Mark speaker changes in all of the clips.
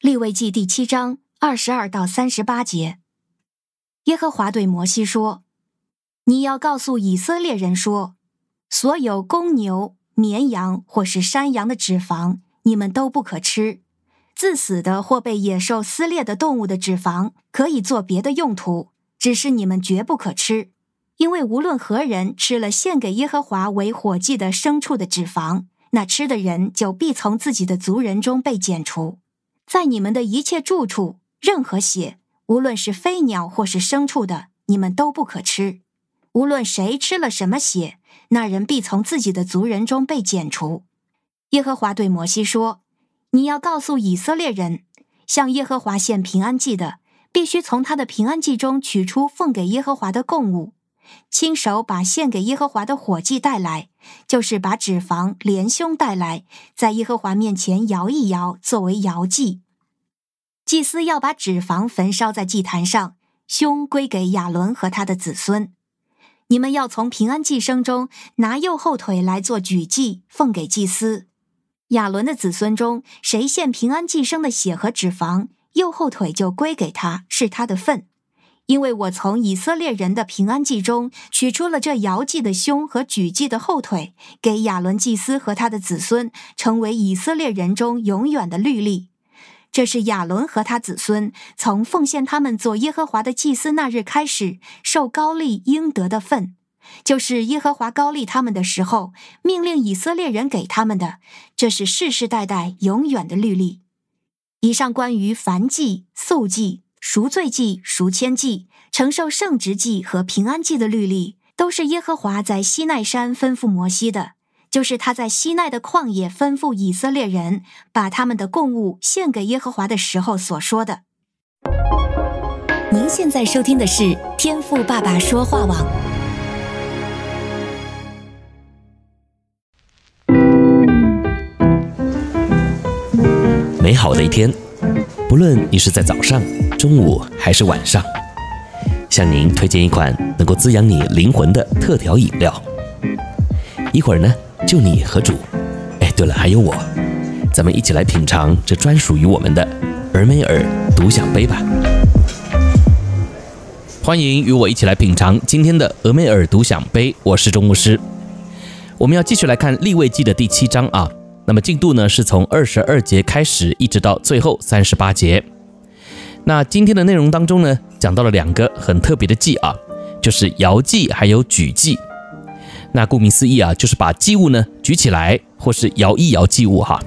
Speaker 1: 利未记第七章二十二到三十八节，耶和华对摩西说：“你要告诉以色列人说，所有公牛、绵羊或是山羊的脂肪，你们都不可吃；自死的或被野兽撕裂的动物的脂肪，可以做别的用途，只是你们绝不可吃，因为无论何人吃了献给耶和华为火祭的牲畜的脂肪，那吃的人就必从自己的族人中被剪除。”在你们的一切住处，任何血，无论是飞鸟或是牲畜的，你们都不可吃。无论谁吃了什么血，那人必从自己的族人中被剪除。耶和华对摩西说：“你要告诉以色列人，向耶和华献平安祭的，必须从他的平安祭中取出奉给耶和华的供物，亲手把献给耶和华的火祭带来，就是把脂肪连胸带来，在耶和华面前摇一摇，作为摇祭。祭司要把脂肪焚烧在祭坛上，胸归给亚伦和他的子孙。你们要从平安祭牲中拿右后腿来做举祭，奉给祭司。亚伦的子孙中谁献平安祭牲的血和脂肪，右后腿就归给他，是他的份。因为我从以色列人的平安祭中取出了这摇祭的胸和举祭的后腿，给亚伦祭司和他的子孙，成为以色列人中永远的律例。这是亚伦和他子孙从奉献他们做耶和华的祭司那日开始受高利应得的份，就是耶和华高利他们的时候命令以色列人给他们的。这是世世代代永远的律例。以上关于燔祭、素祭。赎罪祭、赎愆祭、承受圣职祭和平安祭的律例，都是耶和华在西奈山吩咐摩西的，就是他在西奈的旷野吩咐以色列人把他们的供物献给耶和华的时候所说的。您现在收听的是天赋爸爸说话网。
Speaker 2: 美好的一天，不论你是在早上。中午还是晚上，向您推荐一款能够滋养你灵魂的特调饮料。一会儿呢，就你和主，哎，对了，还有我，咱们一起来品尝这专属于我们的俄梅尔独享杯吧。欢迎与我一起来品尝今天的俄美尔独享杯，我是钟牧师。我们要继续来看利未记的第七章啊，那么进度呢是从二十二节开始，一直到最后三十八节。那今天的内容当中呢，讲到了两个很特别的祭啊，就是摇祭还有举祭。那顾名思义啊，就是把祭物呢举起来，或是摇一摇祭物哈。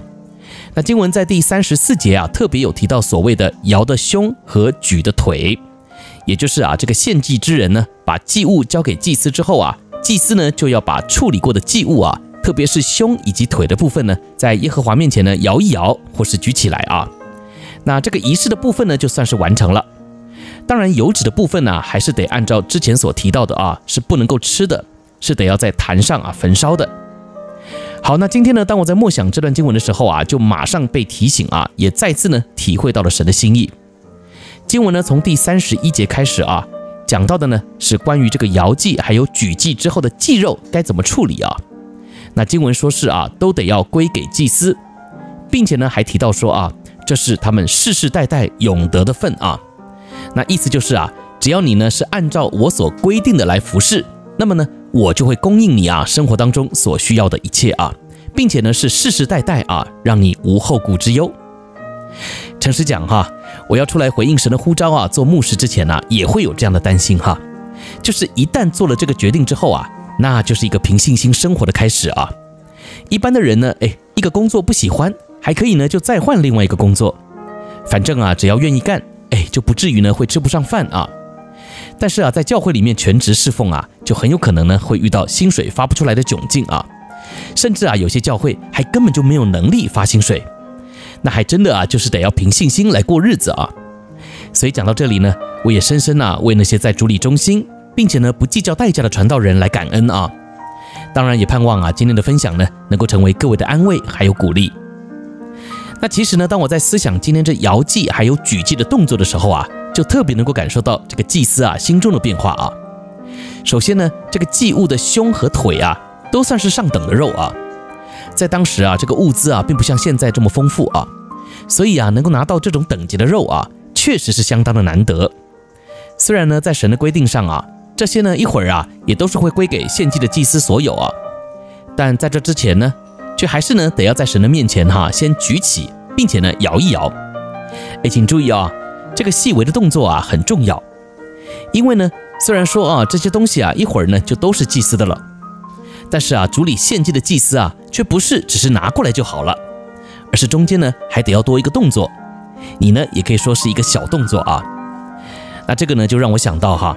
Speaker 2: 那经文在第三十四节啊，特别有提到所谓的摇的胸和举的腿，也就是啊，这个献祭之人呢，把祭物交给祭司之后啊，祭司呢就要把处理过的祭物啊，特别是胸以及腿的部分呢，在耶和华面前呢摇一摇，或是举起来啊。那这个仪式的部分呢，就算是完成了。当然，油脂的部分呢，还是得按照之前所提到的啊，是不能够吃的，是得要在坛上啊焚烧的。好，那今天呢，当我在默想这段经文的时候啊，就马上被提醒啊，也再次呢体会到了神的心意。经文呢，从第三十一节开始啊，讲到的呢是关于这个摇祭还有举祭之后的祭肉该怎么处理啊。那经文说是啊，都得要归给祭司，并且呢还提到说啊。这是他们世世代代永得的份啊，那意思就是啊，只要你呢是按照我所规定的来服侍，那么呢，我就会供应你啊生活当中所需要的一切啊，并且呢是世世代代啊，让你无后顾之忧。诚实讲哈，我要出来回应神的呼召啊，做牧师之前呢，也会有这样的担心哈，就是一旦做了这个决定之后啊，那就是一个凭信心生活的开始啊。一般的人呢，哎，一个工作不喜欢。还可以呢，就再换另外一个工作，反正啊，只要愿意干，哎，就不至于呢会吃不上饭啊。但是啊，在教会里面全职侍奉啊，就很有可能呢会遇到薪水发不出来的窘境啊，甚至啊，有些教会还根本就没有能力发薪水，那还真的啊，就是得要凭信心来过日子啊。所以讲到这里呢，我也深深啊为那些在主里忠心，并且呢不计较代价的传道人来感恩啊。当然也盼望啊今天的分享呢能够成为各位的安慰还有鼓励。那其实呢，当我在思想今天这摇祭还有举祭的动作的时候啊，就特别能够感受到这个祭司啊心中的变化啊。首先呢，这个祭物的胸和腿啊，都算是上等的肉啊。在当时啊，这个物资啊，并不像现在这么丰富啊，所以啊，能够拿到这种等级的肉啊，确实是相当的难得。虽然呢，在神的规定上啊，这些呢一会儿啊，也都是会归给献祭的祭司所有啊，但在这之前呢，却还是呢得要在神的面前哈、先举起，并且呢摇一摇。哎，请注意啊，这个细微的动作啊很重要，因为呢，虽然说啊这些东西啊一会儿呢就都是祭司的了，但是啊主里献祭的祭司啊，却不是只是拿过来就好了。而是中间呢还得要多一个动作，你呢也可以说是一个小动作啊。那这个呢就让我想到哈，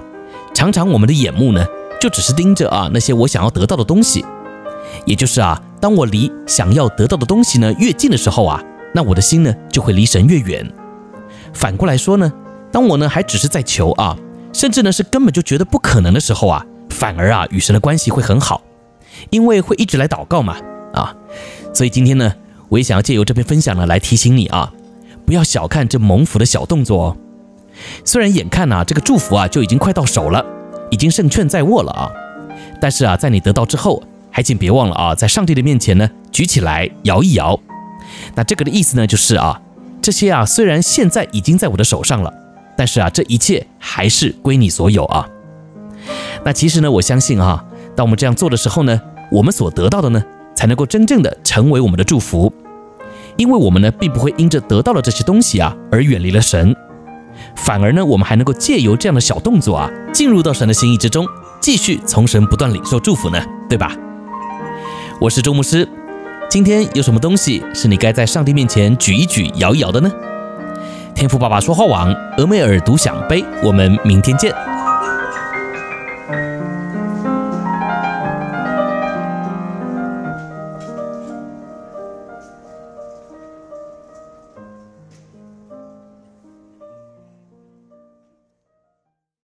Speaker 2: 常常我们的眼目呢就只是盯着啊那些我想要得到的东西，也就是啊当我离想要得到的东西呢越近的时候啊，那我的心呢就会离神越远。反过来说呢，当我呢还只是在求啊，甚至呢是根本就觉得不可能的时候啊，反而啊与神的关系会很好，因为会一直来祷告嘛啊。所以今天呢。我也想要借由这篇分享呢，来提醒你啊，不要小看这蒙福的小动作哦。虽然眼看呐，这个祝福啊就已经快到手了，已经胜券在握了啊，但是啊，在你得到之后，还请别忘了啊，在上帝的面前呢，举起来摇一摇。那这个的意思呢，就是啊，这些啊虽然现在已经在我的手上了，但是啊，这一切还是归你所有啊。那其实呢，我相信啊，当我们这样做的时候呢，我们所得到的呢，才能够真正的成为我们的祝福，因为我们呢，并不会因着得到了这些东西啊而远离了神，反而呢，我们还能够借由这样的小动作啊，进入到神的心意之中，继续从神不断领受祝福呢，对吧？我是周牧师，今天有什么东西是你该在上帝面前举一举、摇一摇的呢？天赋爸爸说话网，俄梅尔独享杯，我们明天见。